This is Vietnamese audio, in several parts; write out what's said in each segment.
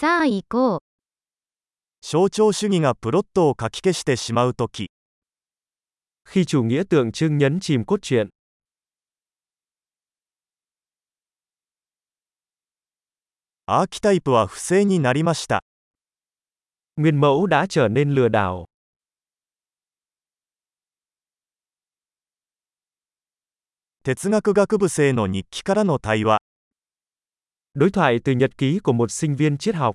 さあ行こう。象徴主義がプロットを書き消してしまうとき、Khi chủ nghĩa tượng trưng nhấn chìm cốt truyện, アーキタイプは不正になりました。nguyên mẫu đã trở nên lừa đảo. 哲学学部生の日記からの対話。Đối thoại từ nhật ký của một sinh viên triết học.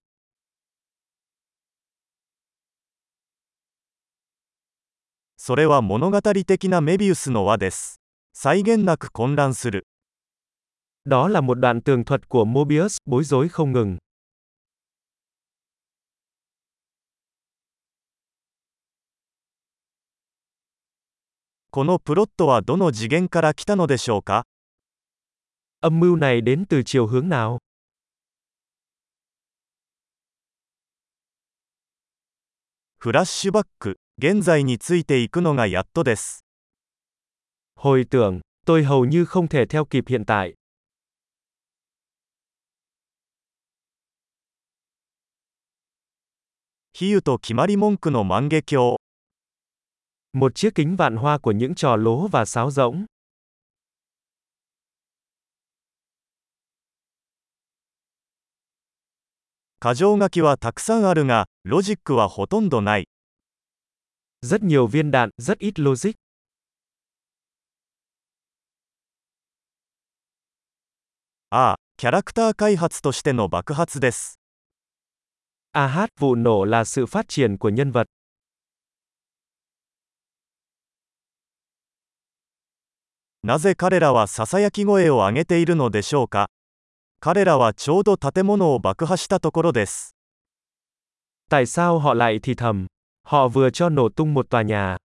Sore Đó là một đoạn tường thuật của Mobius, bối rối không ngừng. Kono plot? Âm mưu này đến từ chiều hướng nào? フラッシュバック、現在についていくのがやっとです。 Hồi tưởng, tôi hầu như không thể theo kịp hiện tại. 比喩と決まり文句の万華鏡。 Một chiếc kính vạn hoa của những trò lố và sáo rỗng. 箇条書きはたくさんあるが、ロジックはほとんどない。Rất nhiều viên đạn, rất ít logic. ああ、キャラクター開発としての爆発です。À hát, vụ nổ là sự phát triển của nhân vật. なぜ彼らはささやき声を上げているのでしょうか彼らはちょうど建物を爆破したところです。 Tại sao họ lại thì thầm? Họ vừa cho nổ tung một tòa nhà.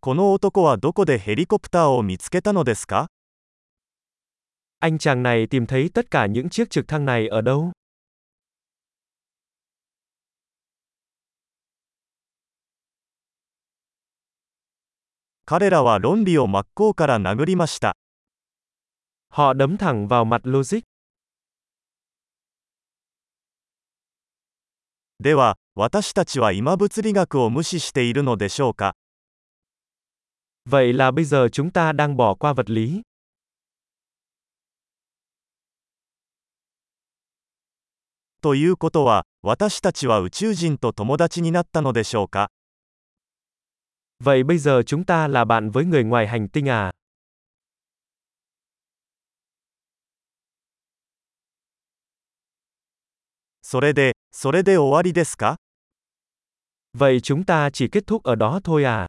この男はどこでヘリコプターを見つけたのですか Anh chàng này tìm thấy tất cả những chiếc trực thăng này ở đâu? 彼らは論理を真っ向から殴りました。Họ đấm thẳng vào mặt logic. では、私たちは今物理学を無視しているのでしょうか？Vậy là bây giờ chúng ta đang bỏ qua vật lý. ということは、私たちは宇宙人と友達になったのでしょうか？Vậy bây giờ chúng ta là bạn với người ngoài hành tinh à? Vậy chúng ta chỉ kết thúc ở đó thôi à?